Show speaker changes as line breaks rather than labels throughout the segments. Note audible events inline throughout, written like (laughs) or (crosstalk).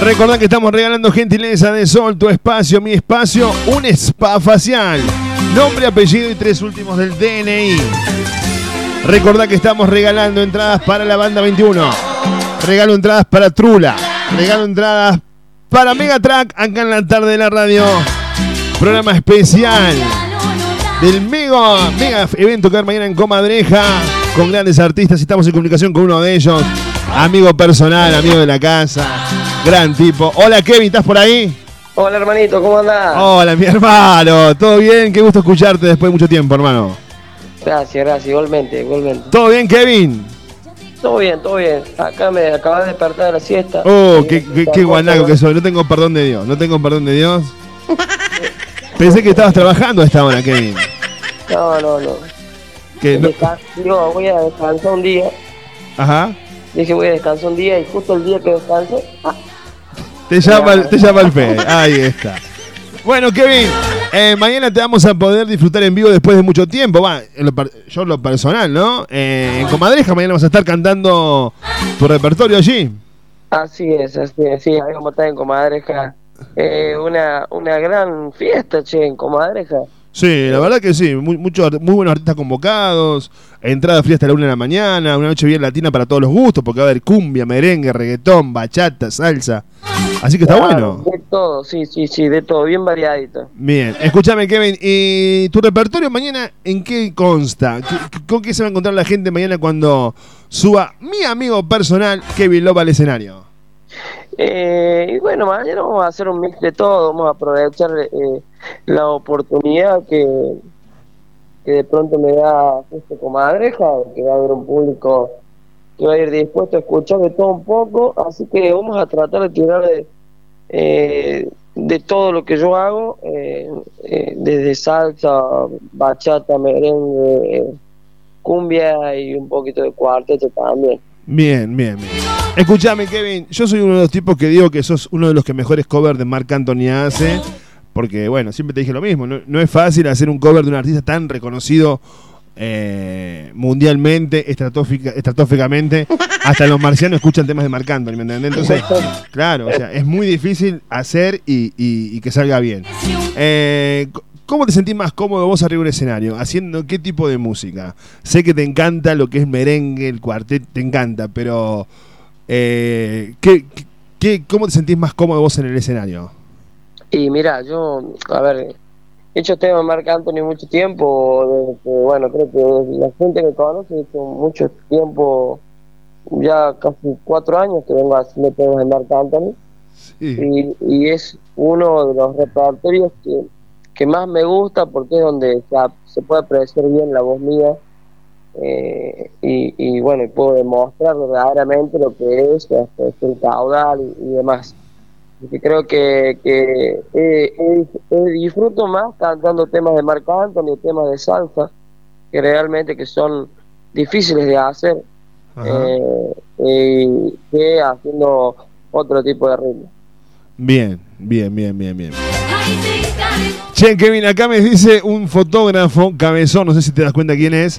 Recordad que estamos regalando gentileza de Sol, tu espacio, mi espacio, un spa facial. Nombre, apellido y tres últimos del DNI. Recordad que estamos regalando entradas para la banda 21. Regalo entradas para Trula. Regalo entradas para Megatrack acá en la tarde de la radio. Programa especial del mega, mega evento que va mañana en Comadreja con grandes artistas. Estamos en comunicación con uno de ellos. Amigo personal, amigo de la casa. Gran tipo. Hola Kevin, ¿estás por ahí?
Hola hermanito, ¿cómo andás?
Hola mi hermano, ¿todo bien? Qué gusto escucharte después de mucho tiempo, hermano.
Gracias, gracias, igualmente, igualmente.
¿Todo bien, Kevin?
Todo bien, todo bien. Acá me acabas de despertar de la siesta.
Oh, qué, qué, qué guanaco que soy. No tengo perdón de Dios, no tengo perdón de Dios. (laughs) Pensé que estabas trabajando a esta hora, Kevin.
No, no, no.
Que no-
Digo, voy a descansar un día.
Ajá.
Dije, voy a descansar un día y justo el día que descanse, ah,
Te llama, el- te llama el Fede. Ahí está. Bueno, Kevin, eh, mañana te vamos a poder disfrutar en vivo después de mucho tiempo. Va, en lo yo en lo personal, ¿no? Eh, en Comadreja mañana vas a estar cantando tu repertorio allí.
así es, así es. Sí, ahí como está en Comadreja. Eh, una, una gran fiesta, che, en Comadreja.
Sí, la verdad que sí. Muy, muchos muy buenos artistas convocados. Entrada fría hasta la una de la mañana. Una noche bien latina para todos los gustos. Porque va a haber cumbia, merengue, reggaetón, bachata, salsa. Así que está
Claro,
bueno.
De todo, sí, sí, sí, de todo, bien variadito.
Bien, escúchame Kevin, ¿y tu repertorio mañana en qué consta? ¿Qué- ¿Con qué se va a encontrar la gente mañana cuando suba mi amigo personal Kevin Love al escenario?
Eh, y bueno, mañana vamos a hacer un mix de todo, vamos a aprovechar eh, la oportunidad que, que de pronto me da justo Comadreja, que va a haber un público que va a ir dispuesto a escuchar de todo un poco, así que vamos a tratar de tirar de, eh, de todo lo que yo hago, eh, eh, desde salsa, bachata, merengue, cumbia y un poquito de cuarteto también.
Bien, bien, bien. Escúchame Kevin, yo soy uno de los tipos que digo que sos uno de los que mejores covers de Marc Anthony hace, porque bueno, siempre te dije lo mismo, no, no es fácil hacer un cover de un artista tan reconocido eh, mundialmente, estratófica, estratosféricamente, (laughs) hasta los marcianos escuchan temas de Marc Anthony, ¿me entendés? Entonces, claro, o sea, es muy difícil hacer y, y- y que salga bien. Eh, ¿Cómo te sentís más cómodo vos arriba de un escenario? ¿Haciendo qué tipo de música? Sé que te encanta lo que es merengue, el cuartet, te encanta, pero eh, ¿qué, qué, ¿cómo te sentís más cómodo vos en el escenario?
Y mira, yo, a ver, he hecho temas Marc Anthony mucho tiempo, desde que, bueno, creo que la gente me conoce, he hecho mucho tiempo, ya casi cuatro años que vengo haciendo temas de Marc Anthony,
Sí.
y, y es uno de los repertorios que, que más me gusta porque es donde se, puede apreciar bien la voz mía, eh, y, y bueno, y puedo demostrar verdaderamente lo que es, hasta el caudal y- y demás. Porque creo que, que eh, eh, eh, disfruto más cantando temas de Marc Anthony, temas de salsa, que realmente que son difíciles de hacer, eh, que haciendo otro tipo de ritmo.
Bien, bien, bien, bien, bien. Che, Kevin, acá me dice un fotógrafo, cabezón, no sé si te das cuenta quién es,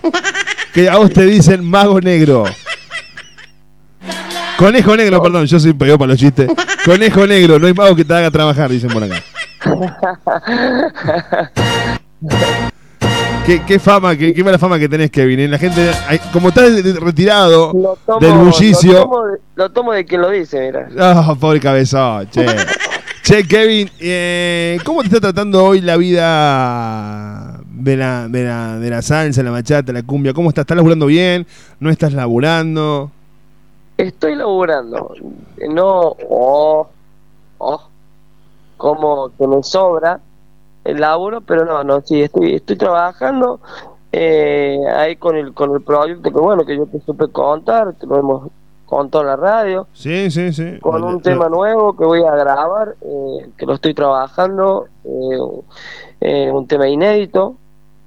que a vos te dicen mago negro. Conejo negro, perdón, yo soy peor para los chistes. Conejo negro, no hay mago que te haga trabajar, dicen por acá. Qué, qué fama, qué, qué mala fama que tenés, Kevin. ¿eh? La gente, como estás retirado
tomo,
del bullicio.
Lo tomo, de, lo tomo de quien lo dice, mira.
Ah, pobre cabezón, che. Che, Kevin, eh, ¿cómo te está tratando hoy la vida de la, de, la, de la salsa, la bachata, la cumbia? ¿Cómo estás? ¿Estás laburando bien? ¿No estás laburando?
Estoy laburando. No, oh, oh, como que me sobra el laburo, pero no, no, sí, estoy, estoy trabajando eh, ahí con el, con el proyecto que bueno, que yo te supe contar, que lo hemos contado en la radio,
Sí, sí, sí.
con un
lo-
tema nuevo que voy a grabar, eh, que lo estoy trabajando, eh, eh, un tema inédito.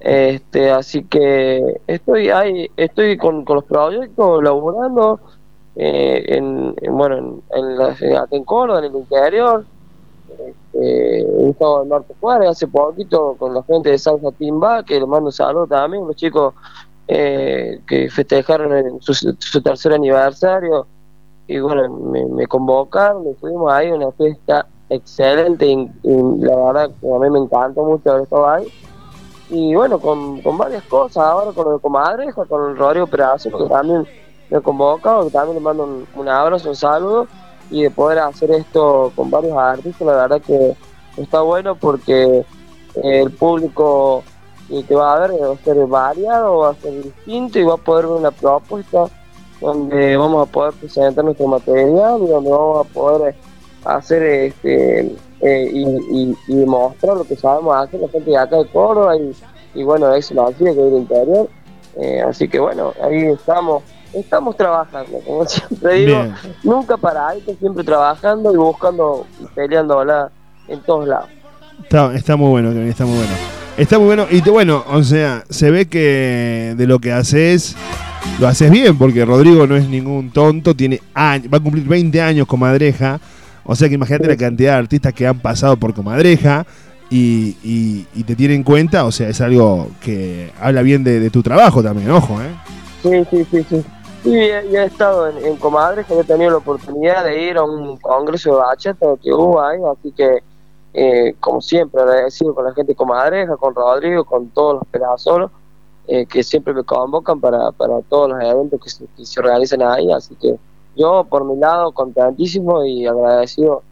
Este, así que estoy ahí, estoy con, con los proyectos, laburando, eh, en, en, bueno, en, en la, en Córdoba, en el interior, este, he estado en Norte Juárez hace poquito con la gente de Salsa Timba, que les mando saludos también, los chicos eh, que festejaron en su, tercer aniversario, y bueno, me, convocaron y fuimos ahí, una fiesta excelente la verdad a mí me encantó mucho haber estado ahí. Y bueno, con, con varias cosas, ahora con lo de Comadreja, con el Rodrigo Perazo, que también me convoca, que también le mando un, un abrazo, un saludo, y de poder hacer esto con varios artistas, la verdad que está bueno porque el público que va a ver va a ser variado, va a ser distinto y va a poder ver una propuesta donde vamos a poder presentar nuestro material y donde vamos a poder hacer este eh, y, y, y demostrar lo que sabemos hacer la gente de acá de Córdoba y, y bueno, eso lo hacía que del interior. Eh, así que bueno, ahí estamos, estamos trabajando, como (laughs) siempre digo,
Bien.
nunca para alto, siempre trabajando y buscando, peleando en todos lados.
Está, está muy bueno, está muy bueno. Está muy bueno. Y te- bueno, o sea, se ve que de lo que haces, lo haces bien, porque Rodrigo no es ningún tonto, tiene años, va a cumplir 20 años Comadreja. O sea que imagínate la cantidad de artistas que han pasado por Comadreja y, y, y te tienen en cuenta, o sea, es algo que habla bien de, de tu trabajo también, ojo, ¿eh?
Sí, sí, sí, sí. Sí, ya he estado en, en Comadres, que he tenido la oportunidad de ir a un congreso de bachata que hubo ahí, así que, eh, como siempre, agradecido con la gente de Comadreja, con Rodrigo, con todos los pedazos, eh, que siempre me convocan para, para todos los eventos que se, que se organizan ahí, así que yo, por mi lado, contentísimo y agradecido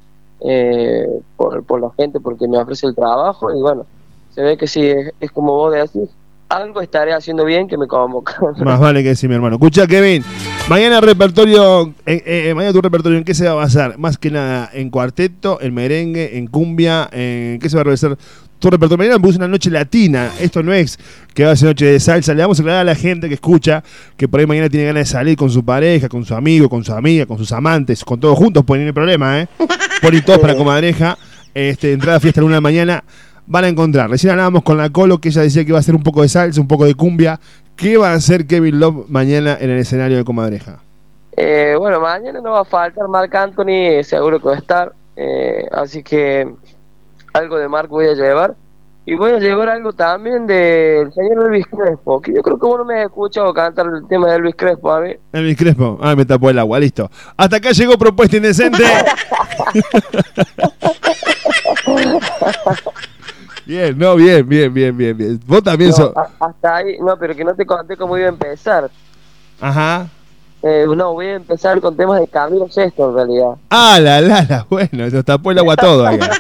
eh, por, por la gente porque me ofrece el trabajo, y bueno, se ve que sí, es, es como vos decís, algo estaré haciendo bien que me convocan. (laughs)
Más vale que sí, mi hermano. Escucha, Kevin. Mañana repertorio, eh, eh, mañana tu repertorio, ¿en qué se va a basar? Más que nada, en cuarteto, en merengue, en cumbia, en qué se va a realizar tu repertorio. Mañana me puse una noche latina. Esto no es que va a ser noche de salsa. Le vamos a aclarar a la gente que escucha que por ahí mañana tiene ganas de salir con su pareja, con su amigo, con su amiga, con sus amantes, con todos juntos, pues no hay problema, ¿eh? (laughs) Ponen todos para comadreja. Este, entrada a fiesta a la una de la mañana van a encontrar. Recién hablábamos con la Colo, que ella decía que iba a hacer un poco de salsa, un poco de cumbia. ¿Qué va a hacer Kevin Love mañana en el escenario de Comadreja?
Eh, bueno, mañana no va a faltar Marc Anthony, seguro que va a estar. eh, así que algo de Marc voy a llevar. Y voy a llevar algo también del señor Elvis Crespo, que yo creo que vos no me has escuchado cantar el tema de Elvis Crespo a mí.
Elvis Crespo. Ah, me tapó el agua, listo. Hasta acá llegó Propuesta Indecente. (laughs) (laughs) bien, no, bien, bien, bien, bien, bien. Vos también
No,
sos.
hasta ahí, no, pero que no te conté cómo iba a empezar.
Ajá.
Eh, no, voy a empezar con temas de Camilo Sesto en realidad.
Ah, la, la, la. Bueno, nos tapó el agua todo. acá.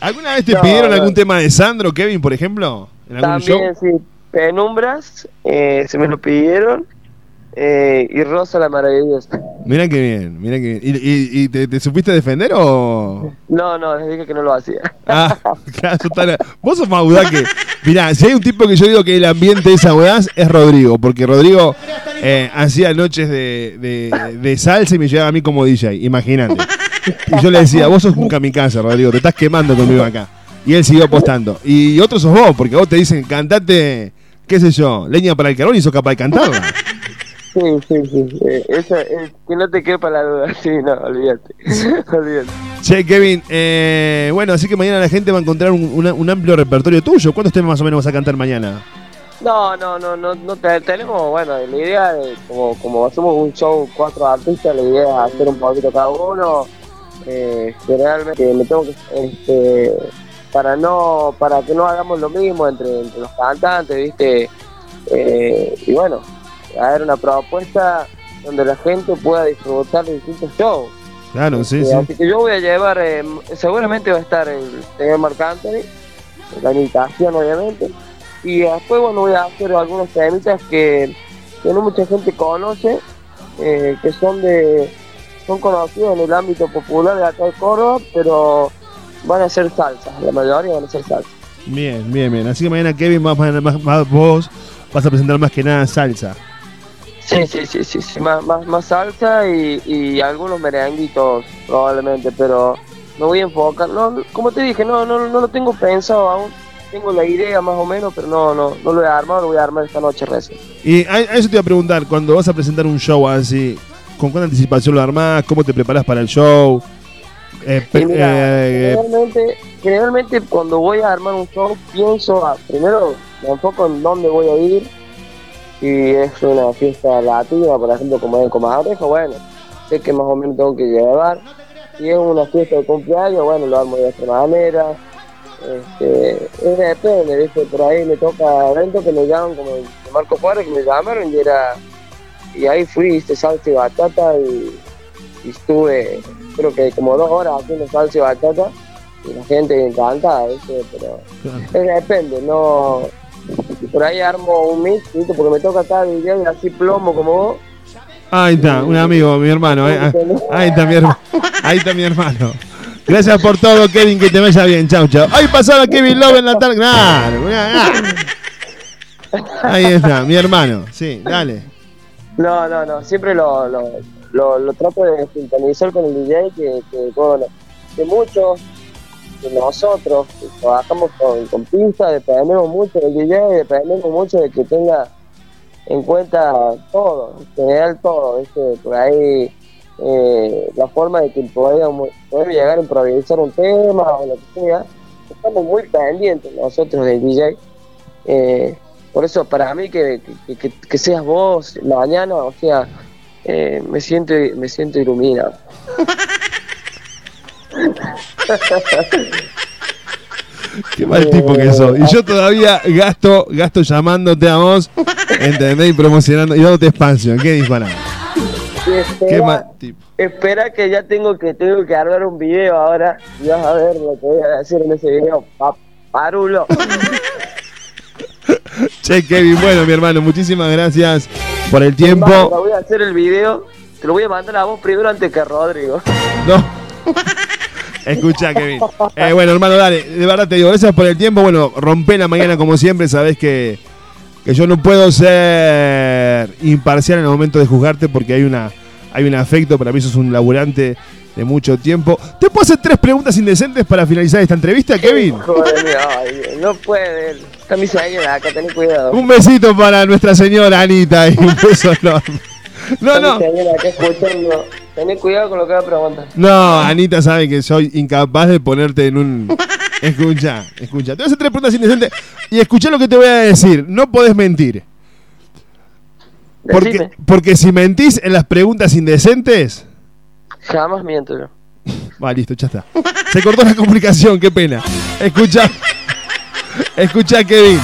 ¿Alguna vez te
No,
pidieron
no.
algún tema de Sandro, Kevin, por ejemplo? ¿En algún show?
También, sí, Penumbras, eh, se me lo pidieron. eh, y Rosa la Maravillosa.
Mira qué bien, mira qué bien. ¿Y, y- y te, te supiste defender o...?
No, no, les dije que no lo hacía.
Ah, (laughs) claro. Vos sos más que. Mirá, si hay un tipo que yo digo que el ambiente es audaz, es Rodrigo. Porque Rodrigo eh, hacía noches de, de- salsa y me llevaba a mí como DJ. Imagínate. Y yo le decía, vos sos un kamikaze, Rodrigo, te estás quemando conmigo acá. Y él siguió apostando. Y otros sos vos, porque vos te dicen, cantate, qué sé yo, leña para el carbón y sos capaz de cantarla.
Sí, sí, sí. eh, eso, eh, que no te quepa la duda. Sí, no, olvídate. (laughs) olvídate.
Che, Kevin, eh, bueno, así que mañana la gente va a encontrar un, una- un amplio repertorio tuyo. ¿Cuántos temas más o menos vas a cantar mañana?
No, no, no, no, no te- tenemos, bueno, la idea de, como, como hacemos un show cuatro artistas, la idea es hacer un poquito cada uno. Eh, generalmente me tengo que, este, para no, para que no hagamos lo mismo entre, entre los cantantes, viste, Eh, y bueno, hacer una propuesta donde la gente pueda disfrutar de distintos shows.
Claro, sí,
Eh,
sí.
Así que yo voy a llevar, eh, seguramente va a estar el señor Marc Anthony, la invitación obviamente, y después bueno voy a hacer algunos temitas que, que no mucha gente conoce, eh, que son de son conocidos en el ámbito popular de acá de Córdoba, pero van a ser salsa, la mayoría van a ser salsa.
Bien, bien, bien. Así que mañana Kevin, más, más- más vos vas a presentar más que nada salsa.
Sí, sí, sí, sí, sí, más, más, más salsa y, y algunos merenguitos probablemente, pero me voy a enfocar, no, como te dije, no, no, no lo tengo pensado aún, tengo la idea más o menos, pero no, no, no lo he armado, lo voy a armar esta noche recién.
Y a, a eso te iba a preguntar, cuando vas a presentar un show así, ¿con cuánta anticipación lo armás? ¿Cómo te preparas para el show? Eh,
mira,
eh,
generalmente, generalmente cuando voy a armar un show pienso, ah, primero me enfoco en dónde voy a ir, si es una fiesta latina, por ejemplo, como en Comadreja, bueno, sé que más o menos tengo que llevar. Si es una fiesta de cumpleaños, bueno, lo armo de otra manera. Este, es depende, ¿viste? por ahí me toca eventos que me llaman como el Marco Juárez, que me llamaron y era y ahí fui, hice salsa y batata y, y estuve creo que como dos horas haciendo salsa y batata y la gente encantada, ¿viste? pero es depende, no por ahí armo un mix, ¿viste? porque me toca estar DJ así plomo como vos.
Ahí está, un amigo, mi hermano. eh. Ahí está mi hermano. Ahí está mi hermano. Gracias por todo, Kevin, que te vaya bien. Chau, chau. Ahí pasaba Kevin Love en la tarde. Claro, ah. Ahí está, mi hermano. Sí, dale.
No, no, no, siempre lo, lo, lo, lo trato de sintonizar con el DJ, que, que, bueno, que muchos nosotros que trabajamos con, con pinza, dependemos mucho del DJ, dependemos mucho de que tenga en cuenta todo, en general todo, ¿viste? por ahí eh, la forma de que podamos, poder llegar a improvisar un tema o lo que sea, estamos muy pendientes nosotros del DJ. Eh, por eso para mí que, que, que- que seas vos mañana, o sea, eh, me siento me siento iluminado. (laughs) (laughs)
Qué mal tipo que sos. Y yo todavía gasto, gasto llamándote a vos, ¿entendés? Y promocionando, y dándote expansión. Qué disparate.
Y espera,
Qué mal tipo.
espera que ya tengo que tengo que armar un video ahora y vas a ver lo que voy a decir en ese video, pa- parulo. (laughs)
Che, Kevin, bueno, mi hermano, muchísimas gracias por el tiempo.
voy a hacer el video, te lo voy a mandar a vos primero antes que a Rodrigo.
No. (laughs) Escucha, Kevin. Eh, bueno, hermano, dale. De verdad te digo, gracias por el tiempo. Bueno, rompe la mañana como siempre. Sabes que, que yo no puedo ser imparcial en el momento de juzgarte porque hay una hay un afecto. Para mí sos un laburante de mucho tiempo. ¿Te puedo hacer tres preguntas indecentes para finalizar esta entrevista, Kevin?
Joder, ay, no puede. Está mi señora acá, ten cuidado.
Un besito para nuestra señora Anita (laughs) y un beso enorme. No, no.
mi señora acá escuchando. Ten cuidado con lo que va a preguntar.
No, Anita sabe que soy incapaz de ponerte en un. (laughs) Escucha, escucha. Te voy a hacer tres preguntas indecentes y escucha lo que te voy a decir. No podés mentir. Porque, porque si mentís en las preguntas indecentes.
Jamás miento yo.
Va, listo, ya está. Se cortó la comunicación, qué pena. Escucha. Escucha, Kevin.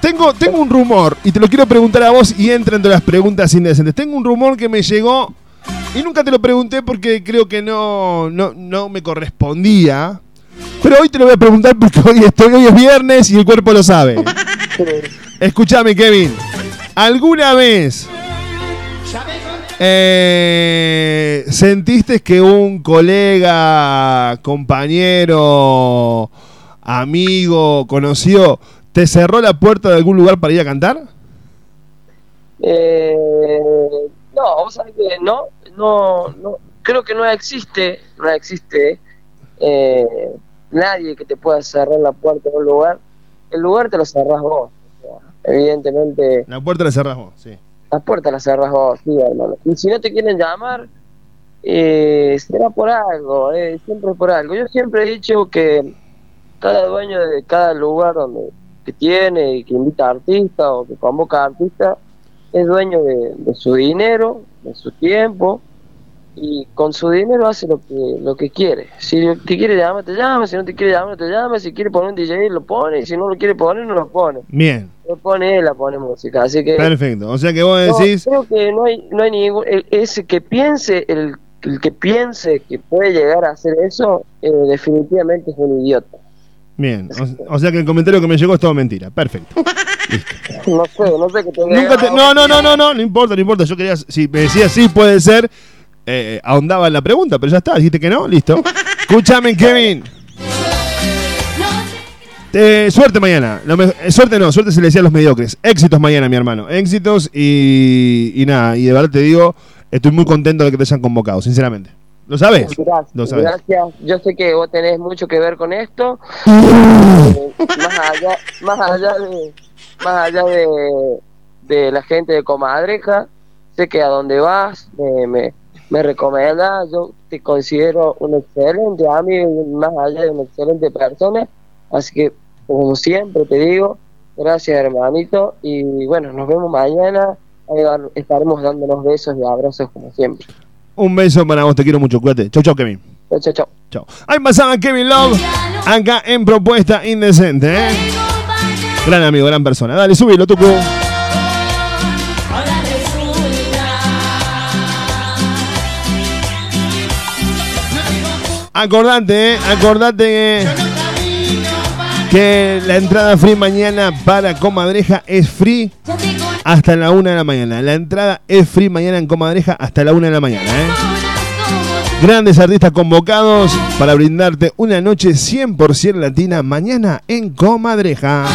Tengo, tengo un rumor y te lo quiero preguntar a vos y entra entre las preguntas indecentes. Tengo un rumor que me llegó y nunca te lo pregunté porque creo que no, no, no me correspondía. Pero hoy te lo voy a preguntar porque hoy, estoy, hoy es viernes y el cuerpo lo sabe. (laughs) Escúchame, Kevin. ¿Alguna vez eh, sentiste que un colega, compañero, amigo, conocido, te cerró la puerta de algún lugar para ir a cantar?
Eh, no, vos sabés que no, no, no, creo que no existe, no existe eh, nadie que te pueda cerrar la puerta de un lugar. El lugar te lo cerrás vos. o sea, evidentemente,
La puerta la cerrás vos, sí.
la puerta la cerrás vos, sí, hermano. Y si no te quieren llamar, eh, será por algo, eh, siempre por algo. Yo siempre he dicho que cada dueño de cada lugar donde que tiene y que invita a artistas o que convoca a artistas es dueño de, de su dinero, de su tiempo y con su dinero hace lo que lo que quiere. Si te quiere llamar, te llama, si no te quiere llamar, te llama, si quiere poner un DJ lo pone, y si no lo quiere poner, no lo pone.
Bien,
Lo pone él, la pone música. Así que
perfecto. O sea que vos
no,
decís,
creo que no hay, no hay ningún. el- ese que piense, el, el que piense que puede llegar a hacer eso, eh, definitivamente es un idiota.
Bien. O, o sea que el comentario que me llegó es todo mentira. Perfecto. (laughs)
No sé, no sé qué te
Nunca te- no, no, no, no, no, no importa, no importa. Yo quería, si me decías sí, puede ser, eh, ahondaba en la pregunta, pero ya está, dijiste que no, listo. (laughs) Escúchame, Kevin. Eh, suerte mañana. Lo me- eh, suerte no, suerte se le decía a los mediocres. Éxitos mañana, mi hermano. Éxitos y, y nada. Y de verdad te digo, estoy muy contento de que te hayan convocado, sinceramente. ¿Lo sabes?
Gracias,
Lo sabes.
gracias. Yo sé que vos tenés mucho que ver con esto. Eh, (laughs) más allá, más allá de, más allá de, de la gente de Comadreja, sé que a donde vas me, me, me recomiendas. Yo te considero un excelente amigo y más allá de una excelente persona. Así que, como siempre te digo, Gracias, hermanito. Y bueno, nos vemos mañana. Ahí estaremos dándonos besos y abrazos como siempre.
Un beso para vos, te quiero mucho. Cuídate. Chau, chau, Kevin.
Chau, chau,
chau. Ahí pasaba Kevin Love, acá en Propuesta Indecente. ¿eh? Gran amigo, gran persona. Dale, subilo, Tucu. Acordate, eh, acordate que la entrada free mañana para Comadreja es free hasta la una de la mañana. La entrada es free mañana en Comadreja hasta la una de la mañana. ¿eh? Grandes artistas convocados para brindarte una noche 100% latina mañana en Comadreja.